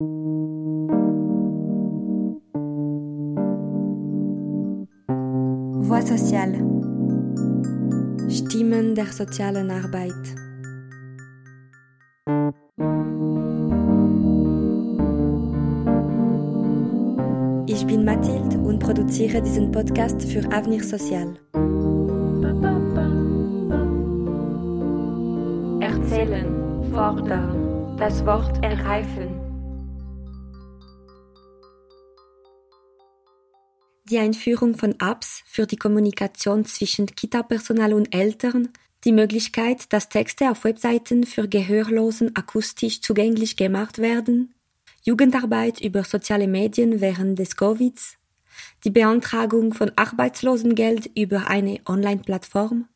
Voix sociale. Stimmen der sozialen Arbeit. Ich bin Mathilde und produziere diesen Podcast für Avenir Social. Erzählen, fordern, das Wort ergreifen. Die Einführung von Apps für die Kommunikation zwischen Kita-Personal und Eltern, die Möglichkeit, dass Texte auf Webseiten für Gehörlosen akustisch zugänglich gemacht werden, Jugendarbeit über soziale Medien während des Covids, die Beantragung von Arbeitslosengeld über eine Online-Plattform.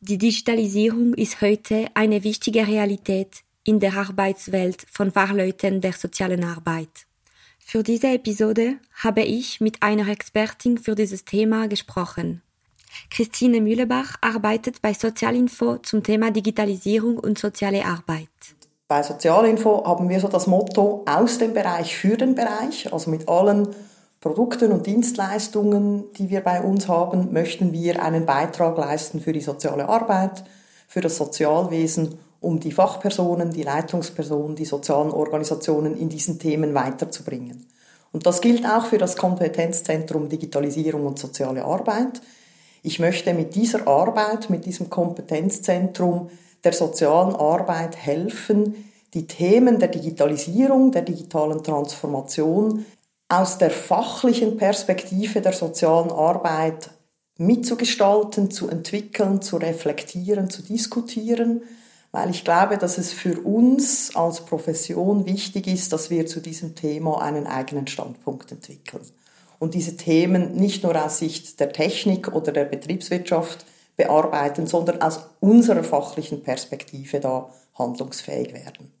Die Digitalisierung ist heute eine wichtige Realität in der Arbeitswelt von Fachleuten der sozialen Arbeit. Für diese Episode habe ich mit einer Expertin für dieses Thema gesprochen. Christine Mühlebach arbeitet bei Sozialinfo zum Thema Digitalisierung und soziale Arbeit. Bei Sozialinfo haben wir so das Motto aus dem Bereich für den Bereich, also mit allen Produkten und Dienstleistungen, die wir bei uns haben, möchten wir einen Beitrag leisten für die soziale Arbeit, für das Sozialwesen um die Fachpersonen, die Leitungspersonen, die sozialen Organisationen in diesen Themen weiterzubringen. Und das gilt auch für das Kompetenzzentrum Digitalisierung und soziale Arbeit. Ich möchte mit dieser Arbeit, mit diesem Kompetenzzentrum der sozialen Arbeit helfen, die Themen der Digitalisierung, der digitalen Transformation aus der fachlichen Perspektive der sozialen Arbeit mitzugestalten, zu entwickeln, zu reflektieren, zu diskutieren weil ich glaube, dass es für uns als Profession wichtig ist, dass wir zu diesem Thema einen eigenen Standpunkt entwickeln und diese Themen nicht nur aus Sicht der Technik oder der Betriebswirtschaft bearbeiten, sondern aus unserer fachlichen Perspektive da handlungsfähig werden.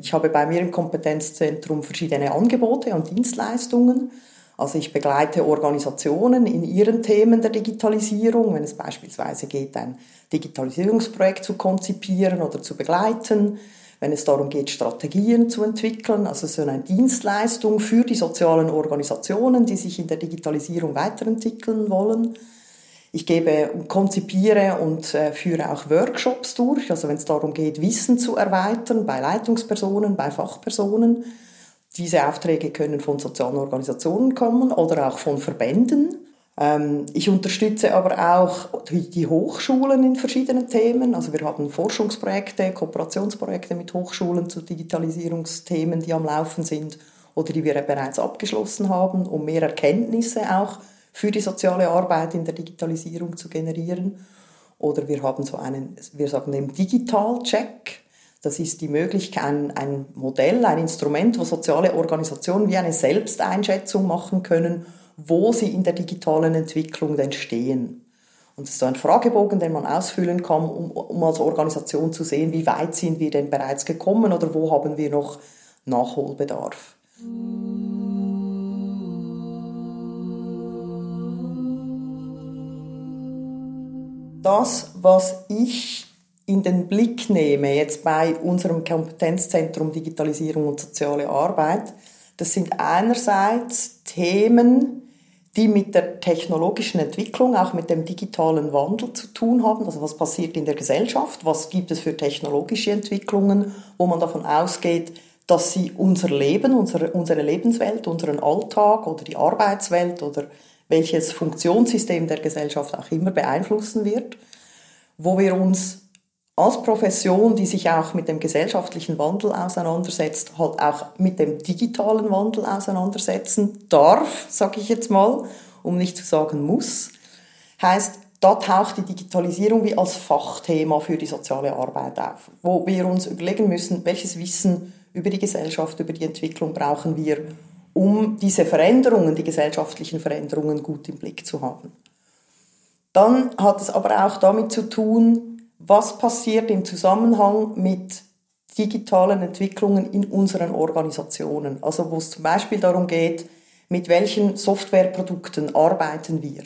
Ich habe bei mir im Kompetenzzentrum verschiedene Angebote und Dienstleistungen. Also ich begleite Organisationen in ihren Themen der Digitalisierung, wenn es beispielsweise geht, ein Digitalisierungsprojekt zu konzipieren oder zu begleiten, wenn es darum geht, Strategien zu entwickeln, also so eine Dienstleistung für die sozialen Organisationen, die sich in der Digitalisierung weiterentwickeln wollen. Ich gebe, konzipiere und äh, führe auch Workshops durch, also wenn es darum geht, Wissen zu erweitern bei Leitungspersonen, bei Fachpersonen. Diese Aufträge können von sozialen Organisationen kommen oder auch von Verbänden. Ähm, ich unterstütze aber auch die Hochschulen in verschiedenen Themen. Also wir haben Forschungsprojekte, Kooperationsprojekte mit Hochschulen zu Digitalisierungsthemen, die am Laufen sind oder die wir bereits abgeschlossen haben, um mehr Erkenntnisse auch für die soziale Arbeit in der Digitalisierung zu generieren. Oder wir haben so einen, wir sagen den Digital-Check. Das ist die Möglichkeit, ein, ein Modell, ein Instrument, wo soziale Organisationen wie eine Selbsteinschätzung machen können, wo sie in der digitalen Entwicklung denn stehen. Und es ist so ein Fragebogen, den man ausfüllen kann, um, um als Organisation zu sehen, wie weit sind wir denn bereits gekommen oder wo haben wir noch Nachholbedarf. Das, was ich in den Blick nehme, jetzt bei unserem Kompetenzzentrum Digitalisierung und soziale Arbeit, das sind einerseits Themen, die mit der technologischen Entwicklung, auch mit dem digitalen Wandel zu tun haben. Also was passiert in der Gesellschaft? Was gibt es für technologische Entwicklungen, wo man davon ausgeht, dass sie unser Leben, unsere, unsere Lebenswelt, unseren Alltag oder die Arbeitswelt oder welches Funktionssystem der Gesellschaft auch immer beeinflussen wird, wo wir uns als Profession, die sich auch mit dem gesellschaftlichen Wandel auseinandersetzt, halt auch mit dem digitalen Wandel auseinandersetzen darf, sage ich jetzt mal, um nicht zu sagen muss, heißt, da taucht die Digitalisierung wie als Fachthema für die soziale Arbeit auf, wo wir uns überlegen müssen, welches Wissen über die Gesellschaft, über die Entwicklung brauchen wir, um diese Veränderungen, die gesellschaftlichen Veränderungen gut im Blick zu haben. Dann hat es aber auch damit zu tun, was passiert im Zusammenhang mit digitalen Entwicklungen in unseren Organisationen. Also wo es zum Beispiel darum geht, mit welchen Softwareprodukten arbeiten wir.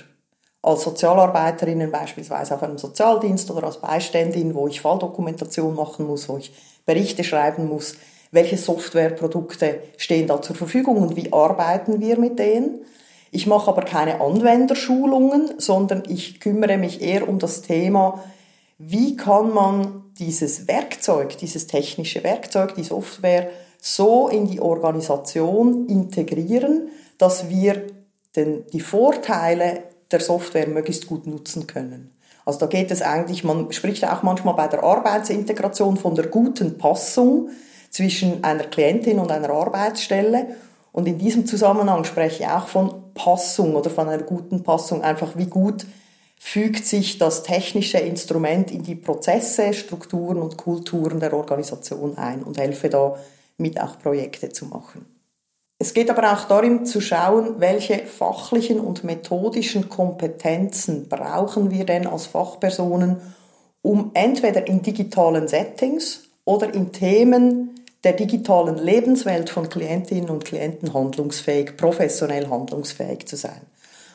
Als Sozialarbeiterinnen beispielsweise auf einem Sozialdienst oder als Beiständin, wo ich Falldokumentation machen muss, wo ich Berichte schreiben muss. welche Softwareprodukte stehen da zur Verfügung und wie arbeiten wir mit denen. Ich mache aber keine Anwenderschulungen, sondern ich kümmere mich eher um das Thema, wie kann man dieses Werkzeug, dieses technische Werkzeug, die Software so in die Organisation integrieren, dass wir den, die Vorteile der Software möglichst gut nutzen können. Also da geht es eigentlich, man spricht auch manchmal bei der Arbeitsintegration von der guten Passung zwischen einer Klientin und einer Arbeitsstelle. Und in diesem Zusammenhang spreche ich auch von Passung oder von einer guten Passung, einfach wie gut fügt sich das technische Instrument in die Prozesse, Strukturen und Kulturen der Organisation ein und helfe da mit auch Projekte zu machen. Es geht aber auch darum zu schauen, welche fachlichen und methodischen Kompetenzen brauchen wir denn als Fachpersonen, um entweder in digitalen Settings oder in Themen der digitalen Lebenswelt von Klientinnen und Klienten handlungsfähig, professionell handlungsfähig zu sein.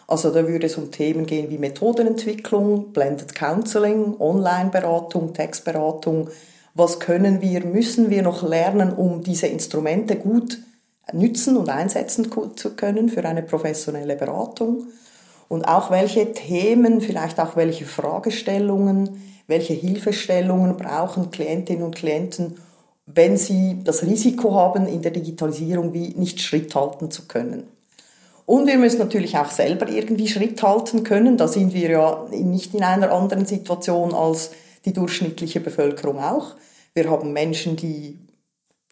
Also da würde es um Themen gehen wie Methodenentwicklung, Blended Counseling, Online-Beratung, Textberatung. Was können wir, müssen wir noch lernen, um diese Instrumente gut nützen und einsetzen zu können für eine professionelle Beratung und auch welche Themen, vielleicht auch welche Fragestellungen, welche Hilfestellungen brauchen Klientinnen und Klienten, wenn sie das Risiko haben, in der Digitalisierung wie nicht Schritt halten zu können. Und wir müssen natürlich auch selber irgendwie Schritt halten können. Da sind wir ja nicht in einer anderen Situation als die durchschnittliche Bevölkerung auch. Wir haben Menschen, die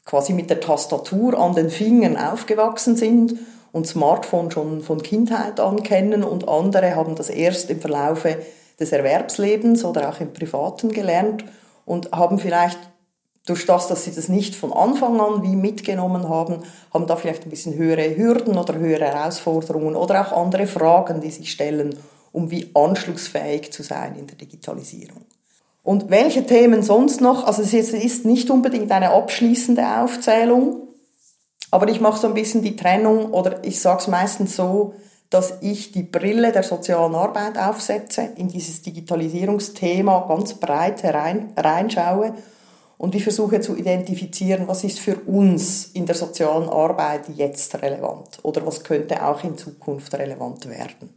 quasi mit der Tastatur an den Fingern aufgewachsen sind und Smartphone schon von Kindheit an kennen und andere haben das erst im Verlaufe des Erwerbslebens oder auch im Privaten gelernt und haben vielleicht durch das, dass sie das nicht von Anfang an wie mitgenommen haben, haben da vielleicht ein bisschen höhere Hürden oder höhere Herausforderungen oder auch andere Fragen, die sich stellen, um wie anschlussfähig zu sein in der Digitalisierung. Und welche Themen sonst noch? Also es ist nicht unbedingt eine abschließende Aufzählung, aber ich mache so ein bisschen die Trennung oder ich sage es meistens so, dass ich die Brille der sozialen Arbeit aufsetze, in dieses Digitalisierungsthema ganz breit herein, reinschaue und ich versuche zu identifizieren, was ist für uns in der sozialen Arbeit jetzt relevant oder was könnte auch in Zukunft relevant werden.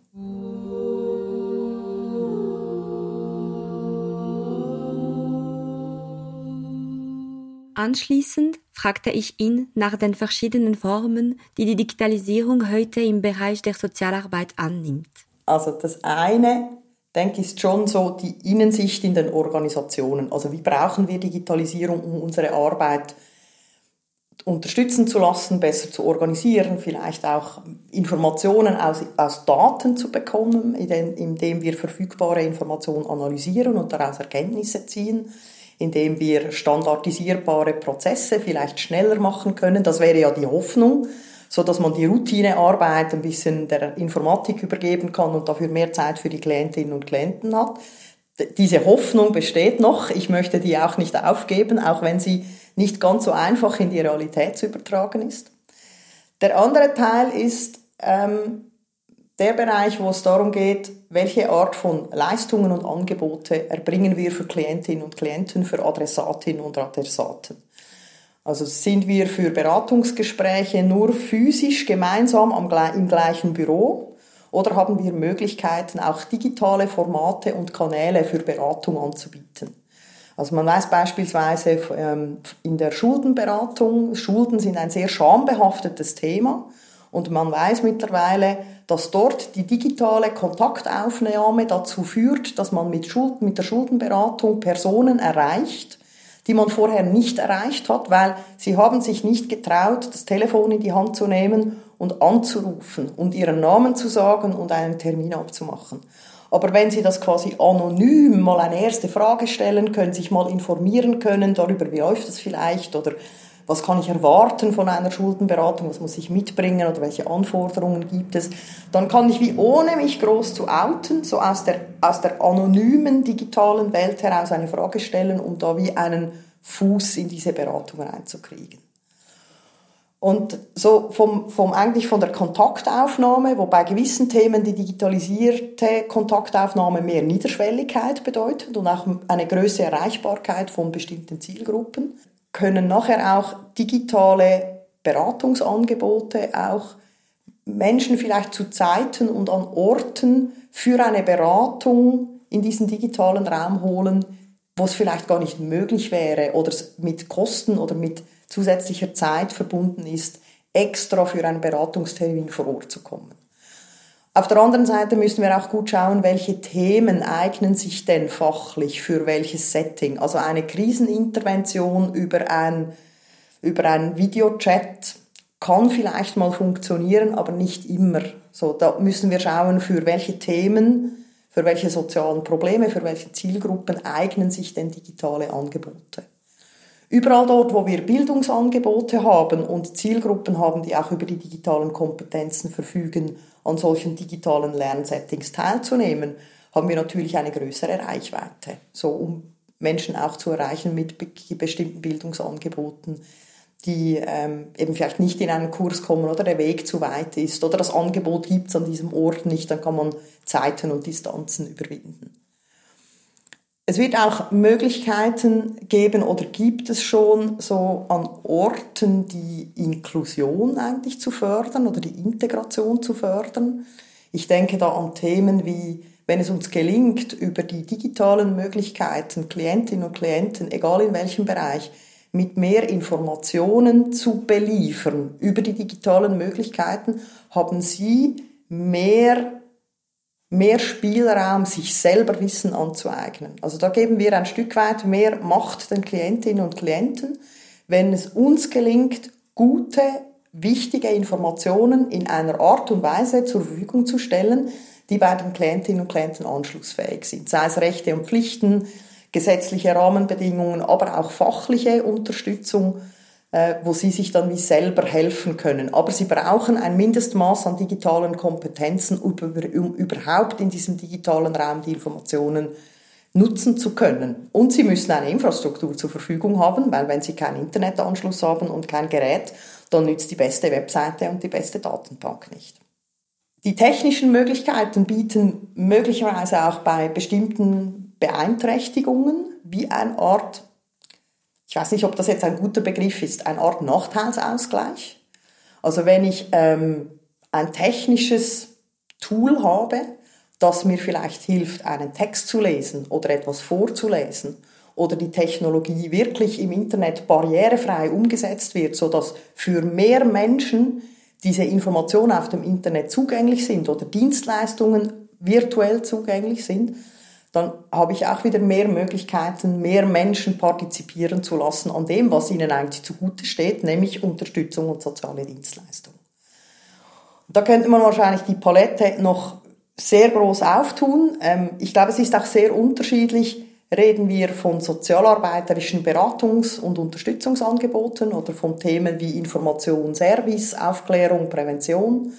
Anschließend fragte ich ihn nach den verschiedenen Formen, die die Digitalisierung heute im Bereich der Sozialarbeit annimmt. Also das eine, denke ist schon so die Innensicht in den Organisationen. Also wie brauchen wir Digitalisierung, um unsere Arbeit unterstützen zu lassen, besser zu organisieren, vielleicht auch Informationen aus, aus Daten zu bekommen, indem wir verfügbare Informationen analysieren und daraus Erkenntnisse ziehen indem wir standardisierbare Prozesse vielleicht schneller machen können. Das wäre ja die Hoffnung, so dass man die Routinearbeit ein bisschen der Informatik übergeben kann und dafür mehr Zeit für die Klientinnen und Klienten hat. Diese Hoffnung besteht noch. Ich möchte die auch nicht aufgeben, auch wenn sie nicht ganz so einfach in die Realität zu übertragen ist. Der andere Teil ist, ähm, der Bereich, wo es darum geht, welche Art von Leistungen und Angebote erbringen wir für Klientinnen und Klienten, für Adressatinnen und Adressaten. Also sind wir für Beratungsgespräche nur physisch gemeinsam am, im gleichen Büro oder haben wir Möglichkeiten, auch digitale Formate und Kanäle für Beratung anzubieten? Also man weiß beispielsweise ähm, in der Schuldenberatung, Schulden sind ein sehr schambehaftetes Thema und man weiß mittlerweile, dass dort die digitale Kontaktaufnahme dazu führt, dass man mit, Schuld, mit der Schuldenberatung Personen erreicht, die man vorher nicht erreicht hat, weil sie haben sich nicht getraut, das Telefon in die Hand zu nehmen und anzurufen und ihren Namen zu sagen und einen Termin abzumachen. Aber wenn Sie das quasi anonym mal eine erste Frage stellen können, sich mal informieren können darüber, wie läuft das vielleicht oder was kann ich erwarten von einer Schuldenberatung, was muss ich mitbringen? Oder welche Anforderungen gibt es, dann kann ich wie ohne mich groß zu outen, so aus der, aus der anonymen digitalen Welt heraus eine Frage stellen, um da wie einen Fuß in diese Beratung reinzukriegen. Und so vom, vom eigentlich von der Kontaktaufnahme, wo bei gewissen Themen die digitalisierte Kontaktaufnahme mehr Niederschwelligkeit bedeutet und auch eine größere Erreichbarkeit von bestimmten Zielgruppen, können nachher auch digitale Beratungsangebote auch Menschen vielleicht zu Zeiten und an Orten für eine Beratung in diesen digitalen Raum holen, wo es vielleicht gar nicht möglich wäre oder mit Kosten oder mit zusätzlicher Zeit verbunden ist, extra für einen Beratungstermin vor Ort zu kommen. Auf der anderen Seite müssen wir auch gut schauen, welche Themen eignen sich denn fachlich für welches Setting. Also eine Krisenintervention über ein, über ein Videochat kann vielleicht mal funktionieren, aber nicht immer. So, da müssen wir schauen, für welche Themen, für welche sozialen Probleme, für welche Zielgruppen eignen sich denn digitale Angebote. Überall dort, wo wir Bildungsangebote haben und Zielgruppen haben, die auch über die digitalen Kompetenzen verfügen, an solchen digitalen Lernsettings teilzunehmen, haben wir natürlich eine größere Reichweite, so um Menschen auch zu erreichen mit bestimmten Bildungsangeboten, die ähm, eben vielleicht nicht in einen Kurs kommen oder der Weg zu weit ist oder das Angebot gibt es an diesem Ort nicht, dann kann man Zeiten und Distanzen überwinden. Es wird auch Möglichkeiten geben oder gibt es schon so an Orten die Inklusion eigentlich zu fördern oder die Integration zu fördern. Ich denke da an Themen wie, wenn es uns gelingt, über die digitalen Möglichkeiten Klientinnen und Klienten, egal in welchem Bereich, mit mehr Informationen zu beliefern über die digitalen Möglichkeiten, haben sie mehr mehr Spielraum, sich selber Wissen anzueignen. Also da geben wir ein Stück weit mehr Macht den Klientinnen und Klienten, wenn es uns gelingt, gute, wichtige Informationen in einer Art und Weise zur Verfügung zu stellen, die bei den Klientinnen und Klienten anschlussfähig sind. Sei es Rechte und Pflichten, gesetzliche Rahmenbedingungen, aber auch fachliche Unterstützung wo sie sich dann wie selber helfen können. Aber sie brauchen ein Mindestmaß an digitalen Kompetenzen, um überhaupt in diesem digitalen Raum die Informationen nutzen zu können. Und sie müssen eine Infrastruktur zur Verfügung haben, weil wenn sie keinen Internetanschluss haben und kein Gerät, dann nützt die beste Webseite und die beste Datenbank nicht. Die technischen Möglichkeiten bieten möglicherweise auch bei bestimmten Beeinträchtigungen wie eine Art ich weiß nicht, ob das jetzt ein guter Begriff ist, eine Art Nachteilsausgleich. Also wenn ich ähm, ein technisches Tool habe, das mir vielleicht hilft, einen Text zu lesen oder etwas vorzulesen oder die Technologie wirklich im Internet barrierefrei umgesetzt wird, so dass für mehr Menschen diese Informationen auf dem Internet zugänglich sind oder Dienstleistungen virtuell zugänglich sind, dann habe ich auch wieder mehr Möglichkeiten, mehr Menschen partizipieren zu lassen an dem, was ihnen eigentlich zugute steht, nämlich Unterstützung und soziale Dienstleistung. da könnte man wahrscheinlich die Palette noch sehr groß auftun. Ähm, ich glaube, es ist auch sehr unterschiedlich. Reden wir von sozialarbeiterischen Beratungs- und Unterstützungsangeboten oder von Themen wie Information, Service, Aufklärung, Prävention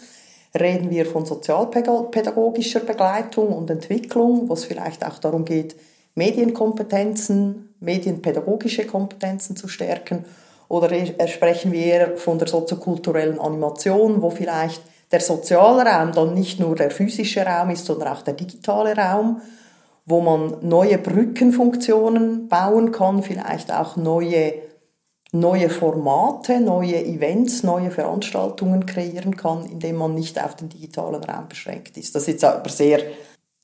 reden wir von sozialpädagogischer Begleitung und Entwicklung, wo es vielleicht auch darum geht, Medienkompetenzen, medienpädagogische Kompetenzen zu stärken. Oder sprechen wir von der soziokulturellen Animation, wo vielleicht der soziale Raum dann nicht nur der physische Raum ist, sondern auch der digitale Raum, wo man neue Brückenfunktionen bauen kann, vielleicht auch neue neue Formate, neue Events, neue Veranstaltungen kreieren kann, indem man nicht auf den digitalen Raum beschränkt ist. Das ist jetzt aber sehr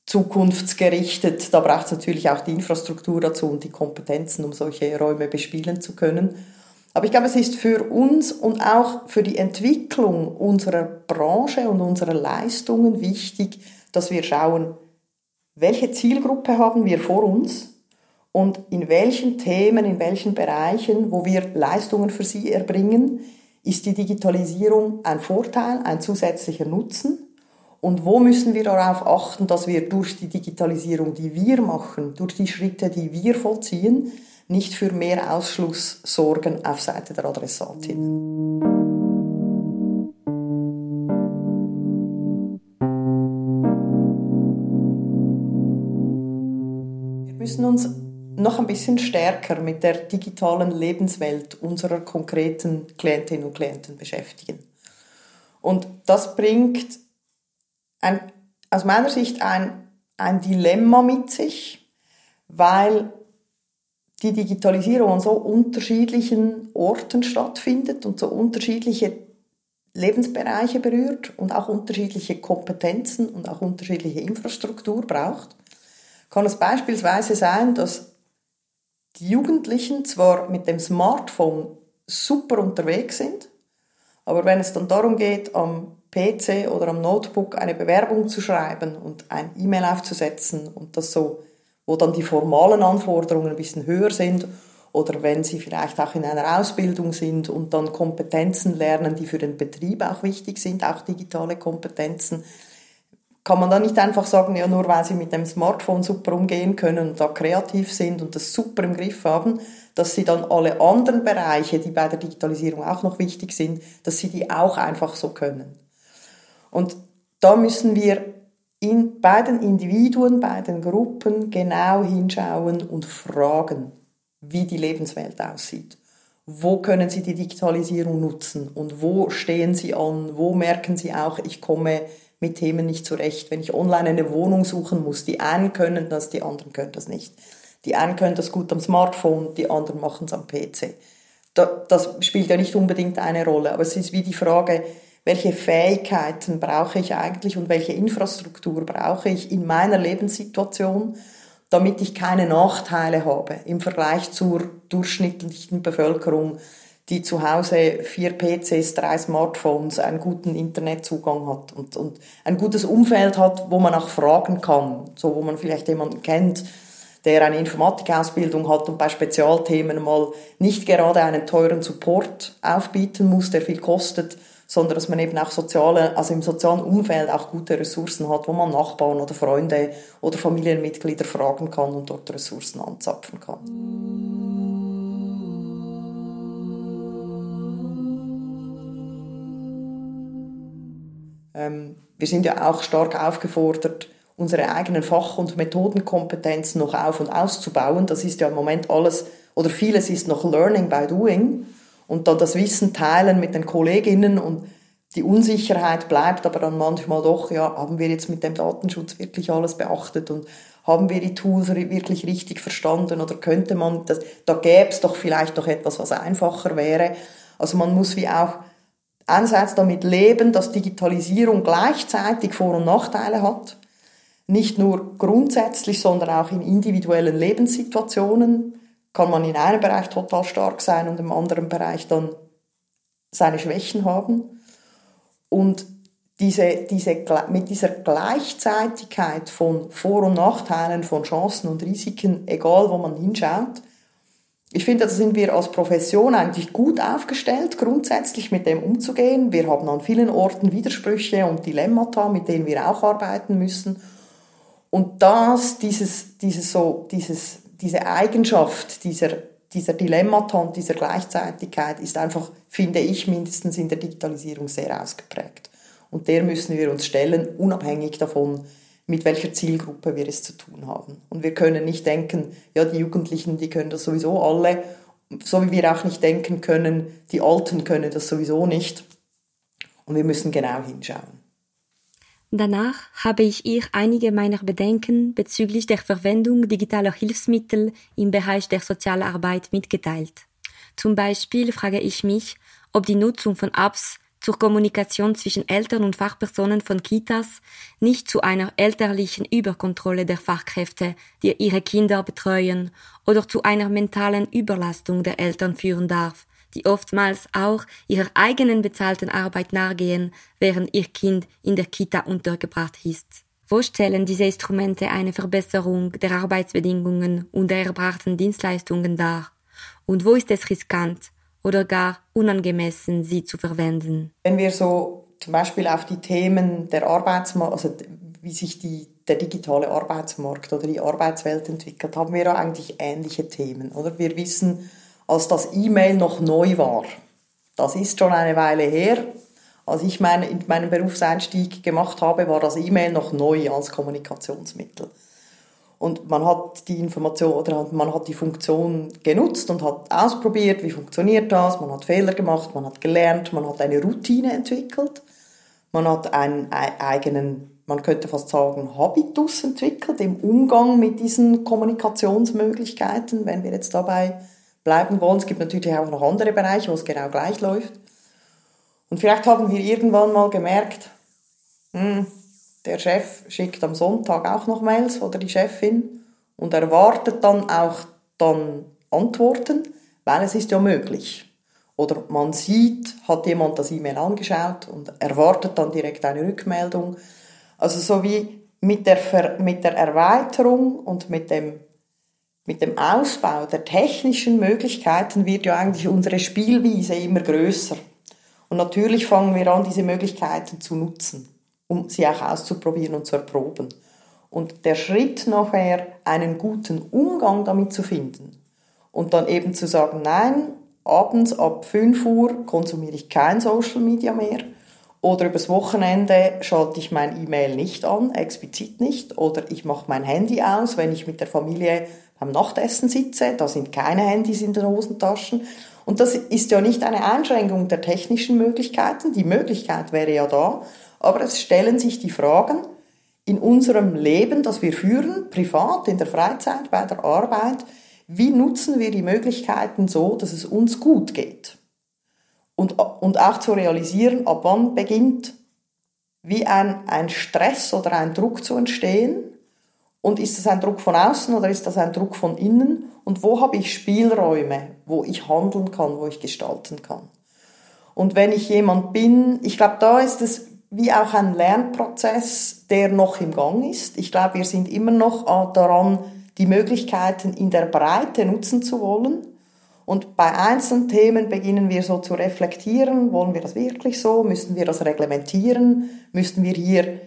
zukunftsgerichtet. Da braucht es natürlich auch die Infrastruktur dazu und die Kompetenzen, um solche Räume bespielen zu können. Aber ich glaube, es ist für uns und auch für die Entwicklung unserer Branche und unserer Leistungen wichtig, dass wir schauen, welche Zielgruppe haben wir vor uns und in welchen Themen, in welchen Bereichen, wo wir Leistungen für sie erbringen, ist die Digitalisierung ein Vorteil, ein zusätzlicher Nutzen und wo müssen wir darauf achten, dass wir durch die Digitalisierung, die wir machen, durch die Schritte, die wir vollziehen, nicht für mehr Ausschluss sorgen auf Seite der Adressatin. Wir müssen uns noch ein bisschen stärker mit der digitalen Lebenswelt unserer konkreten Klientinnen und Klienten beschäftigen. Und das bringt ein, aus meiner Sicht ein, ein Dilemma mit sich, weil die Digitalisierung an so unterschiedlichen Orten stattfindet und so unterschiedliche Lebensbereiche berührt und auch unterschiedliche Kompetenzen und auch unterschiedliche Infrastruktur braucht, kann es beispielsweise sein, dass die Jugendlichen zwar mit dem Smartphone super unterwegs sind, aber wenn es dann darum geht, am PC oder am Notebook eine Bewerbung zu schreiben und ein E-Mail aufzusetzen und das so, wo dann die formalen Anforderungen ein bisschen höher sind oder wenn sie vielleicht auch in einer Ausbildung sind und dann Kompetenzen lernen, die für den Betrieb auch wichtig sind, auch digitale Kompetenzen, kann man da nicht einfach sagen, ja, nur weil sie mit dem Smartphone super umgehen können und da kreativ sind und das super im Griff haben, dass sie dann alle anderen Bereiche, die bei der Digitalisierung auch noch wichtig sind, dass sie die auch einfach so können. Und da müssen wir in, bei den Individuen, bei den Gruppen genau hinschauen und fragen, wie die Lebenswelt aussieht. Wo können Sie die Digitalisierung nutzen und wo stehen Sie an? Wo merken Sie auch, ich komme mit Themen nicht zurecht. Wenn ich online eine Wohnung suchen muss, die einen können das, die anderen können das nicht. Die einen können das gut am Smartphone, die anderen machen es am PC. das spielt ja nicht unbedingt eine Rolle, aber es ist wie die Frage, welche Fähigkeiten brauche ich eigentlich und welche Infrastruktur brauche ich in meiner Lebenssituation, damit ich keine Nachteile habe im Vergleich zur durchschnittlichen Bevölkerung, die zu Hause vier PCs, drei Smartphones, einen guten Internetzugang hat und, und ein gutes Umfeld hat, wo man auch fragen kann, so wo man vielleicht jemanden kennt, der eine Informatikausbildung hat und bei Spezialthemen mal nicht gerade einen teuren Support aufbieten muss, der viel kostet, sondern dass man eben auch soziale, also im sozialen Umfeld auch gute Ressourcen hat, wo man Nachbarn oder Freunde oder Familienmitglieder fragen kann und dort Ressourcen anzapfen kann. Wir sind ja auch stark aufgefordert, unsere eigenen Fach- und Methodenkompetenzen noch auf- und auszubauen. Das ist ja im Moment alles oder vieles ist noch Learning by Doing und dann das Wissen teilen mit den Kolleginnen und die Unsicherheit bleibt aber dann manchmal doch, ja, haben wir jetzt mit dem Datenschutz wirklich alles beachtet und haben wir die Tools wirklich richtig verstanden oder könnte man, das, da gäbe es doch vielleicht noch etwas, was einfacher wäre. Also man muss wie auch einerseits damit leben, dass Digitalisierung gleichzeitig Vor- und Nachteile hat. Nicht nur grundsätzlich, sondern auch in individuellen Lebenssituationen kann man in einem Bereich total stark sein und im anderen Bereich dann seine Schwächen haben. Und diese, diese, mit dieser Gleichzeitigkeit von Vor- und Nachteilen, von Chancen und Risiken, egal wo man hinschaut, ich finde, da sind wir als Profession eigentlich gut aufgestellt, grundsätzlich mit dem umzugehen. Wir haben an vielen Orten Widersprüche und Dilemmata, mit denen wir auch arbeiten müssen. Und das, dieses, dieses so, dieses, diese Eigenschaft dieser, dieser Dilemmata und dieser Gleichzeitigkeit ist einfach, finde ich, mindestens in der Digitalisierung sehr ausgeprägt. Und der müssen wir uns stellen, unabhängig davon, mit welcher Zielgruppe wir es zu tun haben. Und wir können nicht denken, ja, die Jugendlichen, die können das sowieso alle, so wie wir auch nicht denken können, die Alten können das sowieso nicht. Und wir müssen genau hinschauen. Danach habe ich ihr einige meiner Bedenken bezüglich der Verwendung digitaler Hilfsmittel im Bereich der Sozialarbeit mitgeteilt. Zum Beispiel frage ich mich, ob die Nutzung von Apps zur Kommunikation zwischen Eltern und Fachpersonen von Kitas nicht zu einer elterlichen Überkontrolle der Fachkräfte, die ihre Kinder betreuen, oder zu einer mentalen Überlastung der Eltern führen darf, die oftmals auch ihrer eigenen bezahlten Arbeit nachgehen, während ihr Kind in der Kita untergebracht ist. Wo stellen diese Instrumente eine Verbesserung der Arbeitsbedingungen und der erbrachten Dienstleistungen dar? Und wo ist es riskant, oder gar unangemessen, sie zu verwenden. Wenn wir so zum Beispiel auf die Themen der Arbeitsmarkt, also wie sich die, der digitale Arbeitsmarkt oder die Arbeitswelt entwickelt, haben wir eigentlich ähnliche Themen. Oder? Wir wissen, als das E-Mail noch neu war, das ist schon eine Weile her, als ich meine, meinen Berufseinstieg gemacht habe, war das E-Mail noch neu als Kommunikationsmittel. Und man hat die Information oder man hat die Funktion genutzt und hat ausprobiert, wie funktioniert das, man hat Fehler gemacht, man hat gelernt, man hat eine Routine entwickelt, man hat einen eigenen man könnte fast sagen, Habitus entwickelt im Umgang mit diesen Kommunikationsmöglichkeiten, wenn wir jetzt dabei bleiben wollen. Es gibt natürlich auch noch andere Bereiche, wo es genau gleich läuft. Und vielleicht haben wir irgendwann mal gemerkt, hm, der Chef schickt am Sonntag auch noch Mails oder die Chefin und erwartet dann auch dann Antworten, weil es ist ja möglich. Oder man sieht, hat jemand das E-Mail angeschaut und erwartet dann direkt eine Rückmeldung. Also so wie mit der, Ver mit der Erweiterung und mit dem, mit dem Ausbau der technischen Möglichkeiten wird ja eigentlich unsere Spielwiese immer größer. Und natürlich fangen wir an, diese Möglichkeiten zu nutzen, um sie auch auszuprobieren und zu erproben. Und der Schritt nachher, einen guten Umgang damit zu finden und dann eben zu sagen, nein, abends ab 5 Uhr konsumiere ich kein Social Media mehr oder übers Wochenende schalte ich mein E-Mail nicht an, explizit nicht, oder ich mache mein Handy aus, wenn ich mit der Familie beim Nachtessen sitze, da sind keine Handys in den Hosentaschen. Und das ist ja nicht eine Einschränkung der technischen Möglichkeiten, die Möglichkeit wäre ja da, aber es stellen sich die Fragen in unserem Leben, das wir führen, privat, in der Freizeit, bei der Arbeit, wie nutzen wir die Möglichkeiten so, dass es uns gut geht? Und, und auch zu realisieren, ab wann beginnt wie ein, ein Stress oder ein Druck zu entstehen. Und ist das ein Druck von außen oder ist das ein Druck von innen? Und wo habe ich Spielräume, wo ich handeln kann, wo ich gestalten kann? Und wenn ich jemand bin, ich glaube, da ist es wie auch ein Lernprozess, der noch im Gang ist. Ich glaube, wir sind immer noch daran, die Möglichkeiten in der Breite nutzen zu wollen. Und bei einzelnen Themen beginnen wir so zu reflektieren, wollen wir das wirklich so, müssen wir das reglementieren, müssten wir hier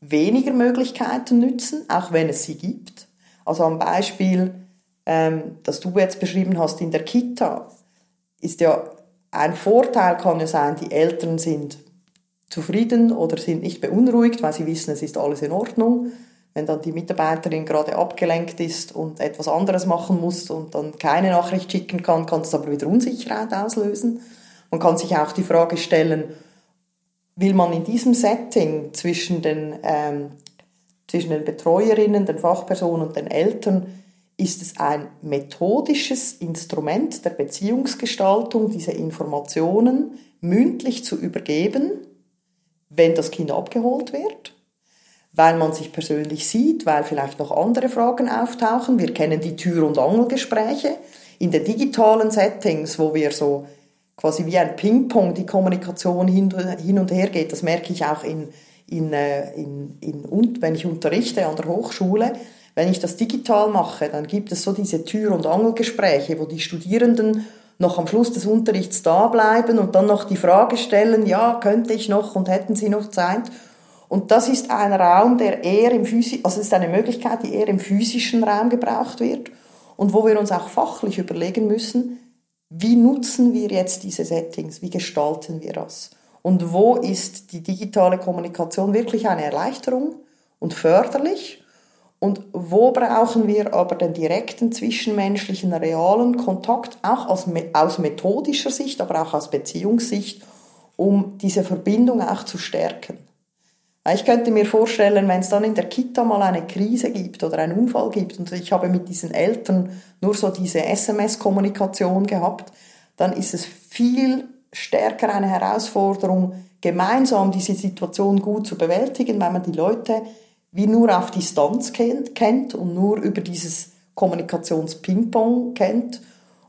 weniger Möglichkeiten nützen, auch wenn es sie gibt. Also am Beispiel, ähm, das du jetzt beschrieben hast in der Kita, ist ja ein Vorteil kann ja sein, die Eltern sind zufrieden oder sind nicht beunruhigt, weil sie wissen, es ist alles in Ordnung wenn dann die Mitarbeiterin gerade abgelenkt ist und etwas anderes machen muss und dann keine Nachricht schicken kann, kann es aber wieder Unsicherheit auslösen. Man kann sich auch die Frage stellen, will man in diesem Setting zwischen den, ähm, zwischen den Betreuerinnen, den Fachpersonen und den Eltern, ist es ein methodisches Instrument der Beziehungsgestaltung, diese Informationen mündlich zu übergeben, wenn das Kind abgeholt wird? weil man sich persönlich sieht, weil vielleicht noch andere Fragen auftauchen. Wir kennen die Tür- und Angelgespräche in den digitalen Settings, wo wir so quasi wie ein Ping-Pong die Kommunikation hin, und her geht. Das merke ich auch in, in, äh, in, in, in, wenn ich unterrichte an der Hochschule. Wenn ich das digital mache, dann gibt es so diese Tür- und Angelgespräche, wo die Studierenden noch am Schluss des Unterrichts da bleiben und dann noch die Frage stellen, ja, könnte ich noch und hätten Sie noch Zeit? Und das ist ein Raum, der eher im physischen, also ist eine Möglichkeit, die eher im physischen Raum gebraucht wird und wo wir uns auch fachlich überlegen müssen, wie nutzen wir jetzt diese Settings, wie gestalten wir das? Und wo ist die digitale Kommunikation wirklich eine Erleichterung und förderlich? Und wo brauchen wir aber den direkten zwischenmenschlichen, realen Kontakt, auch aus, aus methodischer Sicht, aber auch aus Beziehungssicht, um diese Verbindung auch zu stärken? Ich könnte mir vorstellen, wenn es dann in der Kita mal eine Krise gibt oder einen Unfall gibt und ich habe mit diesen Eltern nur so diese SMS-Kommunikation gehabt, dann ist es viel stärker eine Herausforderung, gemeinsam diese Situation gut zu bewältigen, weil man die Leute wie nur auf Distanz kennt und nur über dieses Kommunikations-Ping-Pong kennt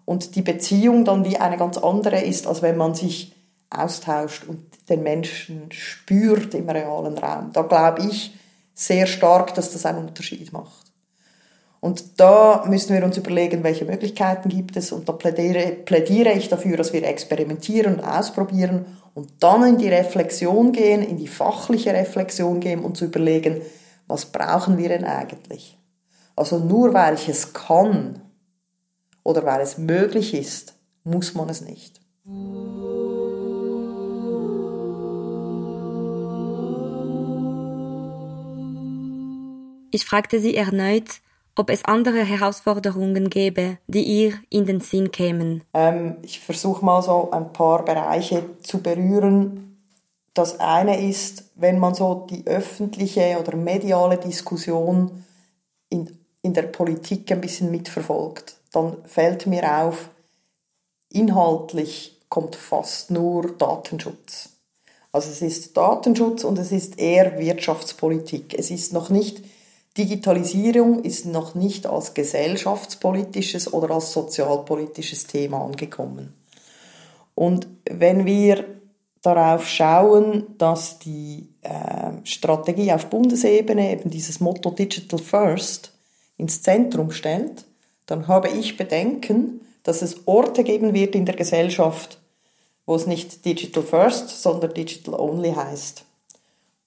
und die Beziehung dann wie eine ganz andere ist, als wenn man sich austauscht und den Menschen spürt im realen Raum. Da glaube ich sehr stark, dass das einen Unterschied macht. Und da müssen wir uns überlegen, welche Möglichkeiten gibt es. Und da plädiere, plädiere ich dafür, dass wir experimentieren und ausprobieren und dann in die Reflexion gehen, in die fachliche Reflexion gehen und zu überlegen, was brauchen wir denn eigentlich? Also nur weil ich es kann oder weil es möglich ist, muss man es nicht. Ich fragte sie erneut, ob es andere Herausforderungen gäbe, die ihr in den Sinn kämen. Ähm, ich versuche mal so ein paar Bereiche zu berühren. Das eine ist, wenn man so die öffentliche oder mediale Diskussion in, in der Politik ein bisschen mitverfolgt, dann fällt mir auf, inhaltlich kommt fast nur Datenschutz. Also es ist Datenschutz und es ist eher Wirtschaftspolitik. Es ist noch nicht, Digitalisierung ist noch nicht als gesellschaftspolitisches oder als sozialpolitisches Thema angekommen. Und wenn wir darauf schauen, dass die äh, Strategie auf Bundesebene eben dieses Motto Digital First ins Zentrum stellt, dann habe ich Bedenken, dass es Orte geben wird in der Gesellschaft, wo es nicht Digital First, sondern Digital Only heißt.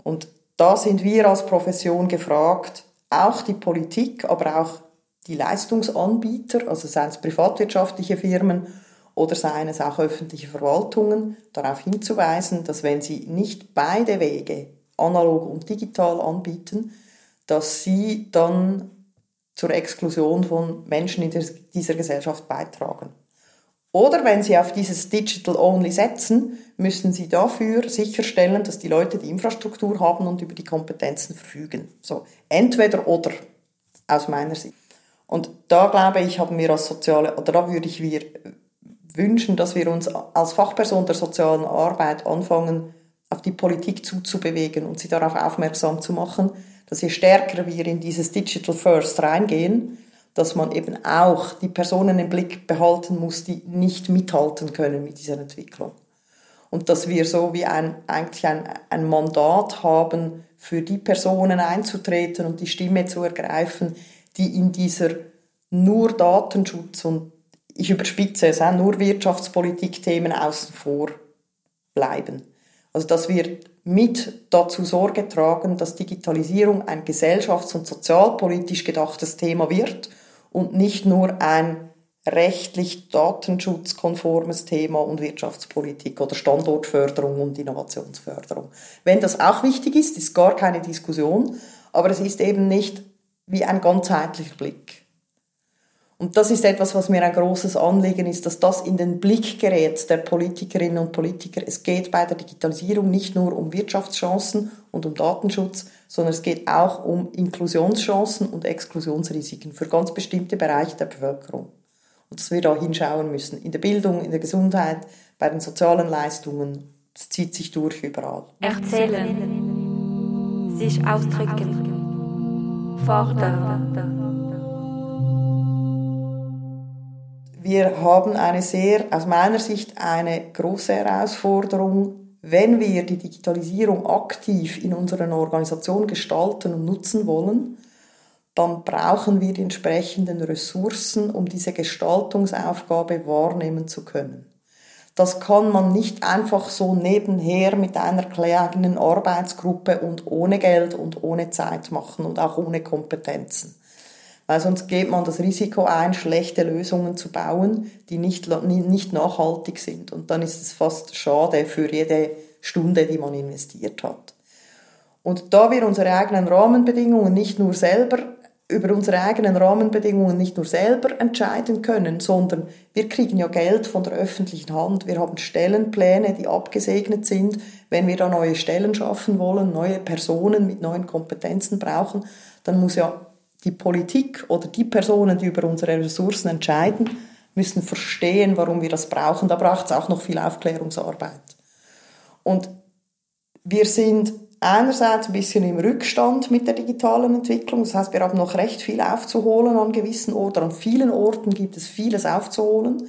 Und da sind wir als Profession gefragt, auch die Politik, aber auch die Leistungsanbieter, also seien es privatwirtschaftliche Firmen oder seien es auch öffentliche Verwaltungen, darauf hinzuweisen, dass wenn sie nicht beide Wege, analog und digital, anbieten, dass sie dann zur Exklusion von Menschen in dieser Gesellschaft beitragen. Oder wenn Sie auf dieses Digital Only setzen, müssen Sie dafür sicherstellen, dass die Leute die Infrastruktur haben und über die Kompetenzen verfügen. So, entweder oder, aus meiner Sicht. Und da glaube ich, haben wir als soziale, oder da würde ich mir wünschen, dass wir uns als Fachperson der sozialen Arbeit anfangen, auf die Politik zuzubewegen und sie darauf aufmerksam zu machen, dass je stärker wir in dieses Digital First reingehen, dass man eben auch die Personen im Blick behalten muss, die nicht mithalten können mit dieser Entwicklung. Und dass wir so wie ein, eigentlich ein, ein Mandat haben, für die Personen einzutreten und die Stimme zu ergreifen, die in dieser nur Datenschutz und ich überspitze es, auch nur Wirtschaftspolitik-Themen außen vor bleiben. Also dass wir mit dazu Sorge tragen, dass Digitalisierung ein gesellschafts- und sozialpolitisch gedachtes Thema wird und nicht nur ein rechtlich datenschutzkonformes Thema und Wirtschaftspolitik oder Standortförderung und Innovationsförderung. Wenn das auch wichtig ist, ist gar keine Diskussion, aber es ist eben nicht wie ein ganzheitlicher Blick. Und das ist etwas, was mir ein großes Anliegen ist, dass das in den Blick gerät der Politikerinnen und Politiker. Es geht bei der Digitalisierung nicht nur um Wirtschaftschancen und um Datenschutz, sondern es geht auch um Inklusionschancen und Exklusionsrisiken für ganz bestimmte Bereiche der Bevölkerung. Und dass wir da hinschauen müssen. In der Bildung, in der Gesundheit, bei den sozialen Leistungen. Das zieht sich durch überall. Erzählen. Sich ausdrücken. Fordern Wir haben eine sehr, aus meiner Sicht, eine große Herausforderung, wenn wir die Digitalisierung aktiv in unseren Organisationen gestalten und nutzen wollen, dann brauchen wir die entsprechenden Ressourcen, um diese Gestaltungsaufgabe wahrnehmen zu können. Das kann man nicht einfach so nebenher mit einer kleinen Arbeitsgruppe und ohne Geld und ohne Zeit machen und auch ohne Kompetenzen weil sonst geht man das Risiko ein, schlechte Lösungen zu bauen, die nicht, nicht nachhaltig sind. Und dann ist es fast schade für jede Stunde, die man investiert hat. Und da wir unsere eigenen Rahmenbedingungen nicht nur selber über unsere eigenen Rahmenbedingungen nicht nur selber entscheiden können, sondern wir kriegen ja Geld von der öffentlichen Hand. Wir haben Stellenpläne, die abgesegnet sind. Wenn wir da neue Stellen schaffen wollen, neue Personen mit neuen Kompetenzen brauchen, dann muss ja die Politik oder die Personen, die über unsere Ressourcen entscheiden, müssen verstehen, warum wir das brauchen. Da braucht es auch noch viel Aufklärungsarbeit. Und wir sind einerseits ein bisschen im Rückstand mit der digitalen Entwicklung. Das heißt, wir haben noch recht viel aufzuholen an gewissen Orten. An vielen Orten gibt es vieles aufzuholen.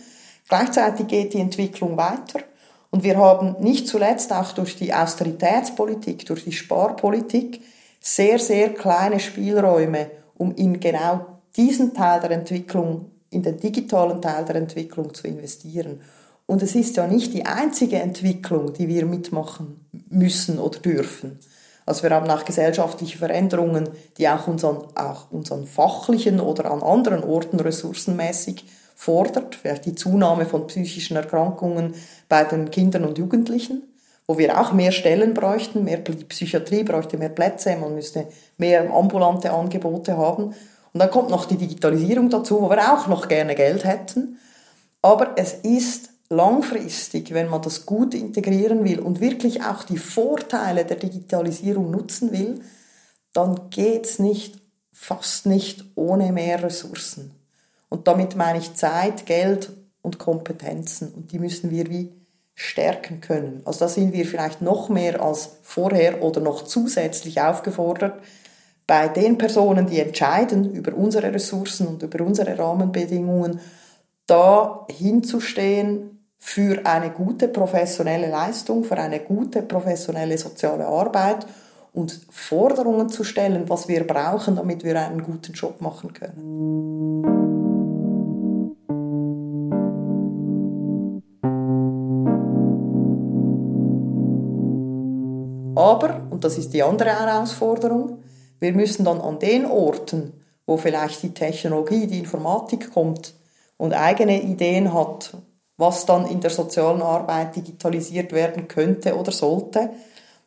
Gleichzeitig geht die Entwicklung weiter. Und wir haben nicht zuletzt auch durch die Austeritätspolitik, durch die Sparpolitik sehr, sehr kleine Spielräume, um in genau diesen Teil der Entwicklung, in den digitalen Teil der Entwicklung zu investieren. Und es ist ja nicht die einzige Entwicklung, die wir mitmachen müssen oder dürfen. Also wir haben auch gesellschaftliche Veränderungen, die auch unseren, auch unseren fachlichen oder an anderen Orten ressourcenmäßig fordert. Vielleicht die Zunahme von psychischen Erkrankungen bei den Kindern und Jugendlichen wo wir auch mehr Stellen bräuchten, mehr Psychiatrie bräuchte mehr Plätze, man müsste mehr ambulante Angebote haben. Und dann kommt noch die Digitalisierung dazu, wo wir auch noch gerne Geld hätten. Aber es ist langfristig, wenn man das gut integrieren will und wirklich auch die Vorteile der Digitalisierung nutzen will, dann geht's nicht, fast nicht ohne mehr Ressourcen. Und damit meine ich Zeit, Geld und Kompetenzen. Und die müssen wir wie stärken können. Also da sind wir vielleicht noch mehr als vorher oder noch zusätzlich aufgefordert, bei den Personen, die entscheiden über unsere Ressourcen und über unsere Rahmenbedingungen, da hinzustehen für eine gute professionelle Leistung, für eine gute professionelle soziale Arbeit und Forderungen zu stellen, was wir brauchen, damit wir einen guten Job machen können. Aber, und das ist die andere Herausforderung, wir müssen dann an den Orten, wo vielleicht die Technologie, die Informatik kommt und eigene Ideen hat, was dann in der sozialen Arbeit digitalisiert werden könnte oder sollte,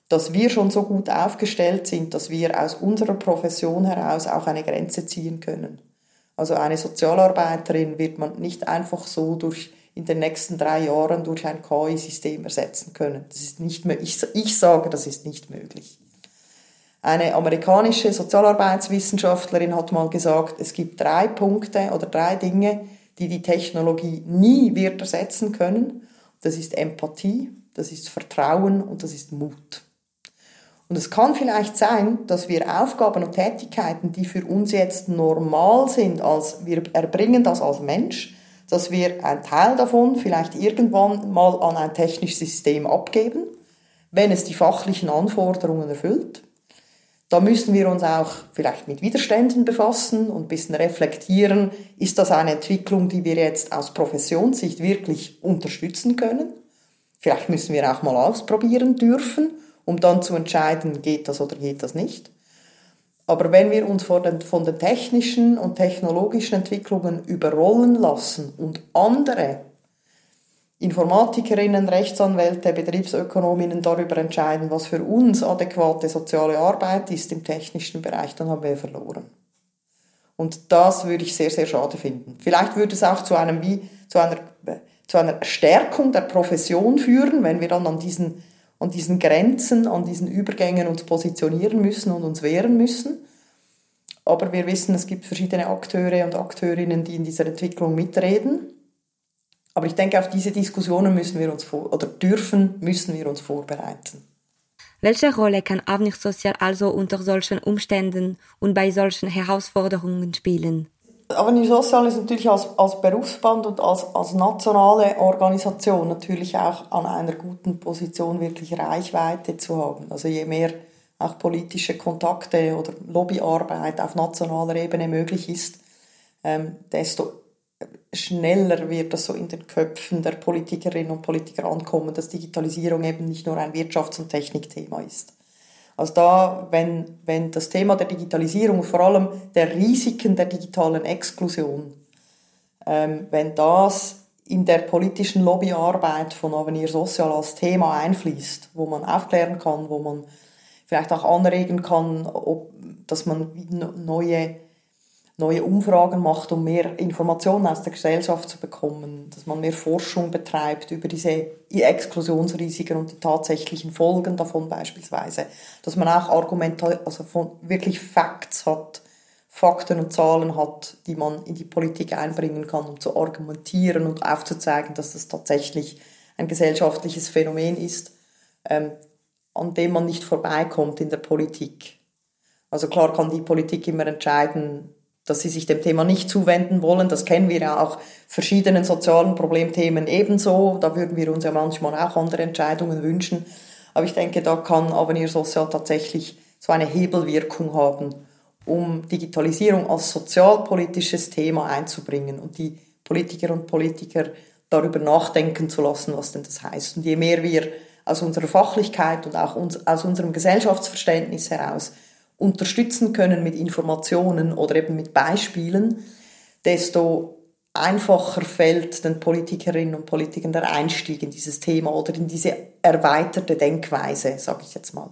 dass wir schon so gut aufgestellt sind, dass wir aus unserer Profession heraus auch eine Grenze ziehen können. Also eine Sozialarbeiterin wird man nicht einfach so durch in den nächsten drei Jahren durch ein KI-System ersetzen können. Das ist nicht mehr, ich, ich sage, das ist nicht möglich. Eine amerikanische Sozialarbeitswissenschaftlerin hat mal gesagt, es gibt drei Punkte oder drei Dinge, die die Technologie nie wird ersetzen können. Das ist Empathie, das ist Vertrauen und das ist Mut. Und es kann vielleicht sein, dass wir Aufgaben und Tätigkeiten, die für uns jetzt normal sind, als wir erbringen das als Mensch, dass wir einen Teil davon vielleicht irgendwann mal an ein technisches System abgeben, wenn es die fachlichen Anforderungen erfüllt. Da müssen wir uns auch vielleicht mit Widerständen befassen und ein bisschen reflektieren, ist das eine Entwicklung, die wir jetzt aus Professionssicht wirklich unterstützen können? Vielleicht müssen wir auch mal ausprobieren dürfen, um dann zu entscheiden, geht das oder geht das nicht. Aber wenn wir uns von den, von den technischen und technologischen Entwicklungen überrollen lassen und andere Informatikerinnen, Rechtsanwälte, Betriebsökonominnen darüber entscheiden, was für uns adäquate soziale Arbeit ist im technischen Bereich, dann haben wir verloren. Und das würde ich sehr, sehr schade finden. Vielleicht würde es auch zu einem wie, zu einer, zu einer Stärkung der Profession führen, wenn wir dann an diesen an diesen Grenzen, an diesen Übergängen uns positionieren müssen und uns wehren müssen. Aber wir wissen, es gibt verschiedene Akteure und Akteurinnen, die in dieser Entwicklung mitreden. Aber ich denke, auf diese Diskussionen müssen wir uns vor, oder dürfen, müssen wir uns vorbereiten. Welche Rolle kann Avenir Sozial also unter solchen Umständen und bei solchen Herausforderungen spielen? Avenir Social ist natürlich als, als Berufsband und als, als nationale Organisation natürlich auch an einer guten Position, wirklich Reichweite zu haben. Also je mehr auch politische Kontakte oder Lobbyarbeit auf nationaler Ebene möglich ist, ähm, desto schneller wird das so in den Köpfen der Politikerinnen und Politiker ankommen, dass Digitalisierung eben nicht nur ein Wirtschafts- und Technikthema ist. Also da, wenn, wenn das Thema der Digitalisierung, vor allem der Risiken der digitalen Exklusion, ähm, wenn das in der politischen Lobbyarbeit von Avenir Social als Thema einfließt, wo man aufklären kann, wo man vielleicht auch anregen kann, ob, dass man neue neue Umfragen macht, um mehr Informationen aus der Gesellschaft zu bekommen, dass man mehr Forschung betreibt über diese Exklusionsrisiken und die tatsächlichen Folgen davon beispielsweise, dass man auch Argumente, also von wirklich Facts hat, Fakten und Zahlen hat, die man in die Politik einbringen kann, um zu argumentieren und aufzuzeigen, dass das tatsächlich ein gesellschaftliches Phänomen ist, ähm, an dem man nicht vorbeikommt in der Politik. Also klar kann die Politik immer entscheiden, dass sie sich dem Thema nicht zuwenden wollen. Das kennen wir ja auch verschiedenen sozialen Problemthemen ebenso. Da würden wir uns ja manchmal auch andere Entscheidungen wünschen. Aber ich denke, da kann Avenir Sozial tatsächlich so eine Hebelwirkung haben, um Digitalisierung als sozialpolitisches Thema einzubringen und die Politiker und Politiker darüber nachdenken zu lassen, was denn das heißt. Und je mehr wir aus unserer Fachlichkeit und auch aus unserem Gesellschaftsverständnis heraus unterstützen können mit Informationen oder eben mit Beispielen, desto einfacher fällt den Politikerinnen und Politikern der Einstieg in dieses Thema oder in diese erweiterte Denkweise, sage ich jetzt mal.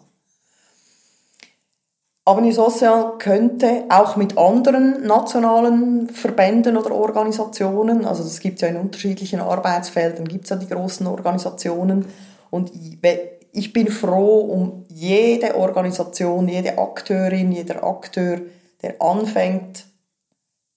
Avenir Social könnte auch mit anderen nationalen Verbänden oder Organisationen, also es gibt ja in unterschiedlichen Arbeitsfeldern, gibt es ja die großen Organisationen und ich bin froh um jede Organisation, jede Akteurin, jeder Akteur, der anfängt,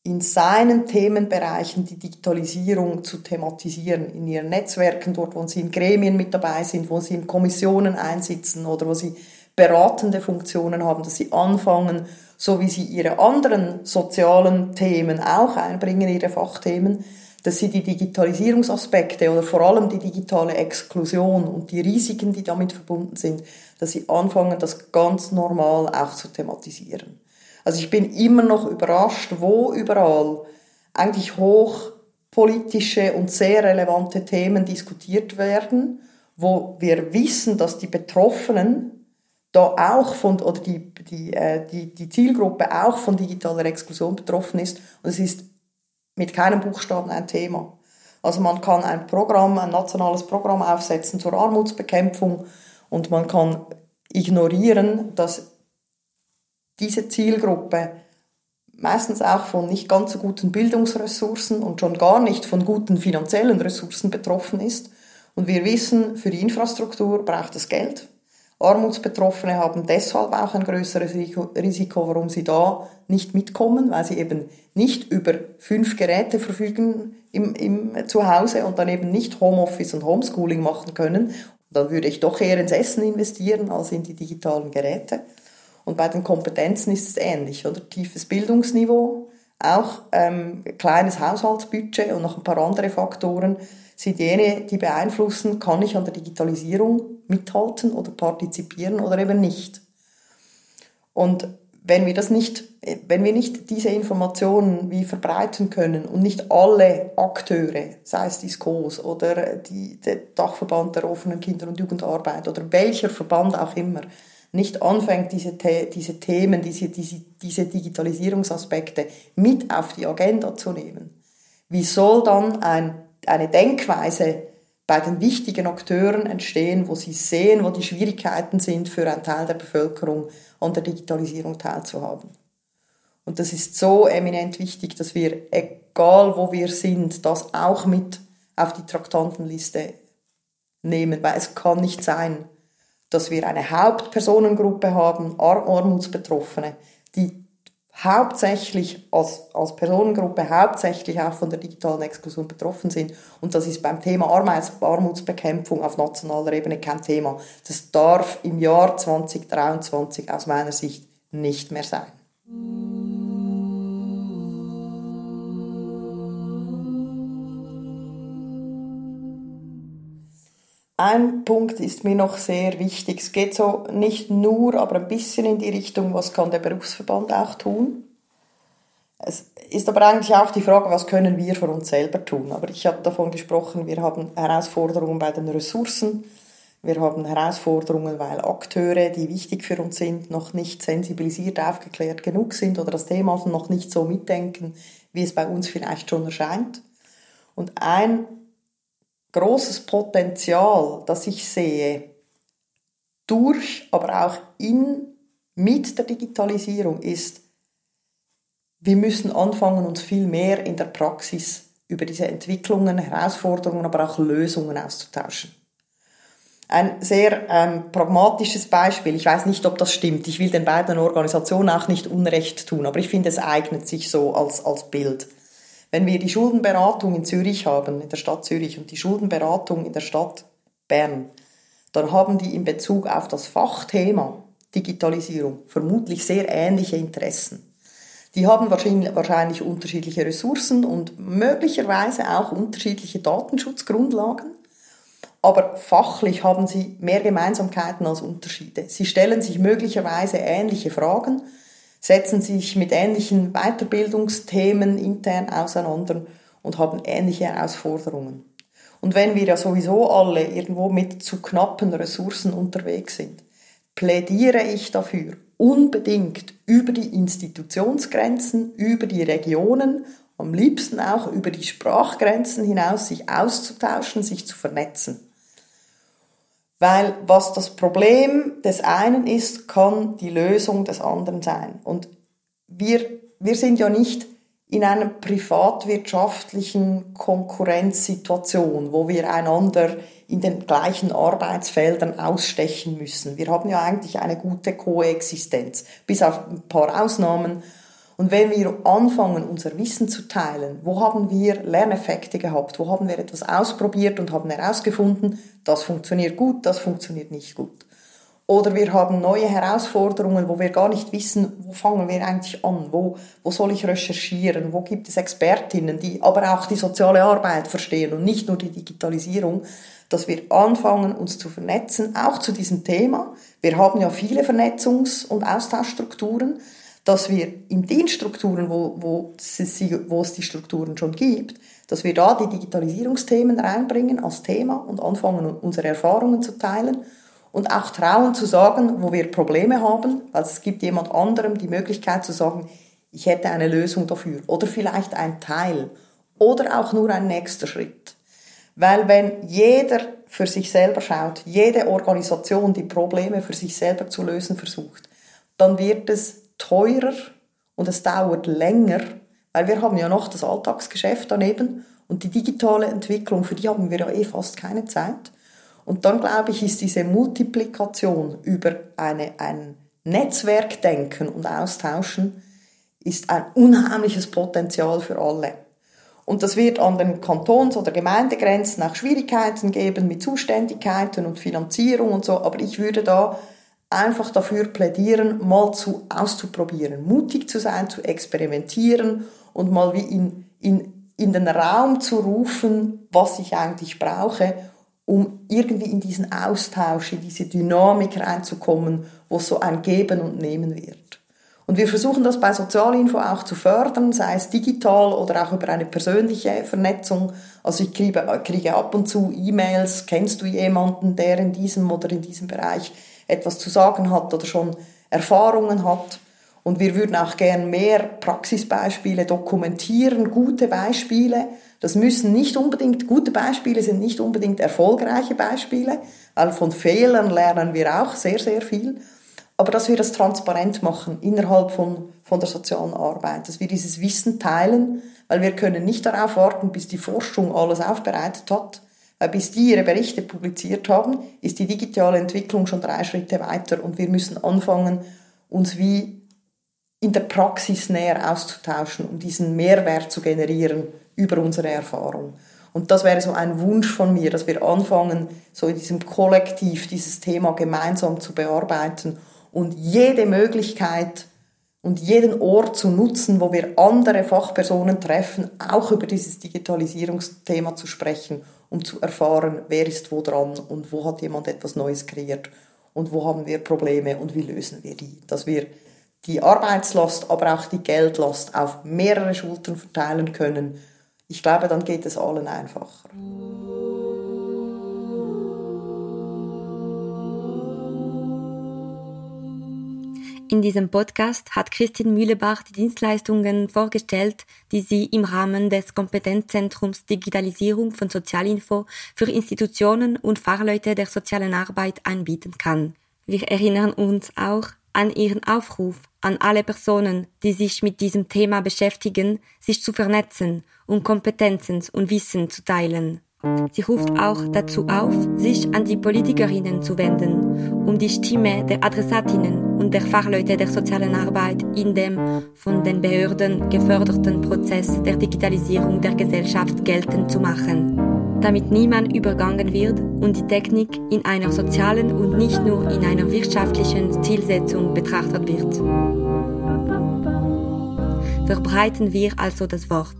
in seinen Themenbereichen die Digitalisierung zu thematisieren, in ihren Netzwerken, dort, wo sie in Gremien mit dabei sind, wo sie in Kommissionen einsitzen oder wo sie beratende Funktionen haben, dass sie anfangen, so wie sie ihre anderen sozialen Themen auch einbringen, ihre Fachthemen, dass sie die Digitalisierungsaspekte oder vor allem die digitale Exklusion und die Risiken, die damit verbunden sind, dass sie anfangen, das ganz normal auch zu thematisieren. Also ich bin immer noch überrascht, wo überall eigentlich hochpolitische und sehr relevante Themen diskutiert werden, wo wir wissen, dass die Betroffenen da auch von, oder die, die, äh, die, die Zielgruppe auch von digitaler Exklusion betroffen ist. Und es ist mit keinem Buchstaben ein Thema. Also man kann ein Programm, ein nationales Programm aufsetzen zur Armutsbekämpfung und man kann ignorieren, dass diese Zielgruppe meistens auch von nicht ganz so guten Bildungsressourcen und schon gar nicht von guten finanziellen Ressourcen betroffen ist. Und wir wissen, für die Infrastruktur braucht es Geld. Armutsbetroffene haben deshalb auch ein größeres Risiko, warum sie da nicht mitkommen, weil sie eben nicht über fünf Geräte verfügen im, im Zuhause und dann eben nicht Homeoffice und Homeschooling machen können. dann würde ich doch eher ins Essen investieren als in die digitalen Geräte. Und bei den Kompetenzen ist es ähnlich, oder? Tiefes Bildungsniveau, auch ähm, kleines Haushaltsbudget und noch ein paar andere Faktoren sind jene, die beeinflussen, kann ich an der Digitalisierung mithalten oder partizipieren oder eben nicht. Und wenn wir das nicht, wenn wir nicht diese Informationen wie verbreiten können und nicht alle Akteure, sei es die SCOs oder die, der Dachverband der offenen Kinder- und Jugendarbeit oder welcher Verband auch immer, nicht anfängt, diese, diese Themen, diese, diese, diese Digitalisierungsaspekte mit auf die Agenda zu nehmen, wie soll dann ein, eine Denkweise bei den wichtigen Akteuren entstehen, wo sie sehen, wo die Schwierigkeiten sind für einen Teil der Bevölkerung an der Digitalisierung teilzuhaben. Und das ist so eminent wichtig, dass wir, egal wo wir sind, das auch mit auf die Traktantenliste nehmen, weil es kann nicht sein, dass wir eine Hauptpersonengruppe haben, Armutsbetroffene, die hauptsächlich als, als Personengruppe hauptsächlich auch von der digitalen Exklusion betroffen sind. Und das ist beim Thema Armutsbekämpfung auf nationaler Ebene kein Thema. Das darf im Jahr 2023 aus meiner Sicht nicht mehr sein. Ein Punkt ist mir noch sehr wichtig. Es geht so nicht nur, aber ein bisschen in die Richtung, was kann der Berufsverband auch tun. Es ist aber eigentlich auch die Frage, was können wir für uns selber tun. Aber ich habe davon gesprochen, wir haben Herausforderungen bei den Ressourcen. Wir haben Herausforderungen, weil Akteure, die wichtig für uns sind, noch nicht sensibilisiert, aufgeklärt genug sind oder das Thema noch nicht so mitdenken, wie es bei uns vielleicht schon erscheint. Und ein großes Potenzial, das ich sehe, durch, aber auch in, mit der Digitalisierung ist, wir müssen anfangen, uns viel mehr in der Praxis über diese Entwicklungen, Herausforderungen, aber auch Lösungen auszutauschen. Ein sehr ähm, pragmatisches Beispiel, ich weiß nicht, ob das stimmt, ich will den beiden Organisationen auch nicht Unrecht tun, aber ich finde, es eignet sich so als, als Bild. Wenn wir die Schuldenberatung in Zürich haben, in der Stadt Zürich und die Schuldenberatung in der Stadt Bern, dann haben die in Bezug auf das Fachthema Digitalisierung vermutlich sehr ähnliche Interessen. Die haben wahrscheinlich, wahrscheinlich unterschiedliche Ressourcen und möglicherweise auch unterschiedliche Datenschutzgrundlagen. Aber fachlich haben sie mehr Gemeinsamkeiten als Unterschiede. Sie stellen sich möglicherweise ähnliche Fragen setzen sich mit ähnlichen Weiterbildungsthemen intern auseinander und haben ähnliche Herausforderungen. Und wenn wir ja sowieso alle irgendwo mit zu knappen Ressourcen unterwegs sind, plädiere ich dafür, unbedingt über die Institutionsgrenzen, über die Regionen, am liebsten auch über die Sprachgrenzen hinaus sich auszutauschen, sich zu vernetzen. Weil was das Problem des einen ist, kann die Lösung des anderen sein. Und wir, wir sind ja nicht in einer privatwirtschaftlichen Konkurrenzsituation, wo wir einander in den gleichen Arbeitsfeldern ausstechen müssen. Wir haben ja eigentlich eine gute Koexistenz, bis auf ein paar Ausnahmen. Und wenn wir anfangen, unser Wissen zu teilen, wo haben wir Lerneffekte gehabt, wo haben wir etwas ausprobiert und haben herausgefunden, das funktioniert gut, das funktioniert nicht gut. Oder wir haben neue Herausforderungen, wo wir gar nicht wissen, wo fangen wir eigentlich an, wo, wo soll ich recherchieren, wo gibt es Expertinnen, die aber auch die soziale Arbeit verstehen und nicht nur die Digitalisierung, dass wir anfangen, uns zu vernetzen, auch zu diesem Thema. Wir haben ja viele Vernetzungs- und Austauschstrukturen, dass wir in den Strukturen, wo, wo, es, wo es die Strukturen schon gibt, dass wir da die Digitalisierungsthemen reinbringen als Thema und anfangen, unsere Erfahrungen zu teilen und auch trauen zu sagen, wo wir Probleme haben. Also es gibt jemand anderem die Möglichkeit zu sagen, ich hätte eine Lösung dafür oder vielleicht ein Teil oder auch nur ein nächster Schritt. Weil wenn jeder für sich selber schaut, jede Organisation die Probleme für sich selber zu lösen versucht, dann wird es teurer und es dauert länger, weil wir haben ja noch das Alltagsgeschäft daneben und die digitale Entwicklung, für die haben wir ja eh fast keine Zeit. Und dann glaube ich, ist diese Multiplikation über eine, ein Netzwerkdenken und Austauschen ist ein unheimliches Potenzial für alle. Und das wird an den Kantons- oder Gemeindegrenzen auch Schwierigkeiten geben mit Zuständigkeiten und Finanzierung und so. Aber ich würde da einfach dafür plädieren, mal zu auszuprobieren, mutig zu sein, zu experimentieren und mal wie in, in, in den Raum zu rufen, was ich eigentlich brauche um irgendwie in diesen Austausch, in diese Dynamik reinzukommen, wo so ein Geben und Nehmen wird. Und wir versuchen das bei Sozialinfo auch zu fördern, sei es digital oder auch über eine persönliche Vernetzung. Also ich kriege, kriege ab und zu E-Mails, kennst du jemanden, der in diesem oder in diesem Bereich etwas zu sagen hat oder schon Erfahrungen hat. Und wir würden auch gern mehr Praxisbeispiele dokumentieren, gute Beispiele, das müssen nicht unbedingt, gute Beispiele sind nicht unbedingt erfolgreiche Beispiele, weil von Fehlern lernen wir auch sehr, sehr viel. Aber dass wir das transparent machen innerhalb von, von der sozialen Arbeit, dass wir dieses Wissen teilen, weil wir können nicht darauf warten, bis die Forschung alles aufbereitet hat, bis die ihre Berichte publiziert haben, ist die digitale Entwicklung schon drei Schritte weiter und wir müssen anfangen, uns wie in der Praxis näher auszutauschen, um diesen Mehrwert zu generieren über unsere Erfahrung. Und das wäre so ein Wunsch von mir, dass wir anfangen, so in diesem Kollektiv dieses Thema gemeinsam zu bearbeiten und jede Möglichkeit und jeden Ort zu nutzen, wo wir andere Fachpersonen treffen, auch über dieses Digitalisierungsthema zu sprechen, um zu erfahren, wer ist wo dran und wo hat jemand etwas Neues kreiert und wo haben wir Probleme und wie lösen wir die. Dass wir die Arbeitslast, aber auch die Geldlast auf mehrere Schultern verteilen können, ich glaube, dann geht es allen einfacher. In diesem Podcast hat Christine Mühlebach die Dienstleistungen vorgestellt, die sie im Rahmen des Kompetenzzentrums Digitalisierung von Sozialinfo für Institutionen und Fachleute der sozialen Arbeit anbieten kann. Wir erinnern uns auch an ihren Aufruf an alle Personen, die sich mit diesem Thema beschäftigen, sich zu vernetzen und Kompetenzen und Wissen zu teilen. Sie ruft auch dazu auf, sich an die Politikerinnen zu wenden, um die Stimme der Adressatinnen und der Fachleute der sozialen Arbeit in dem von den Behörden geförderten Prozess der Digitalisierung der Gesellschaft geltend zu machen damit niemand übergangen wird und die Technik in einer sozialen und nicht nur in einer wirtschaftlichen Zielsetzung betrachtet wird. Verbreiten wir also das Wort.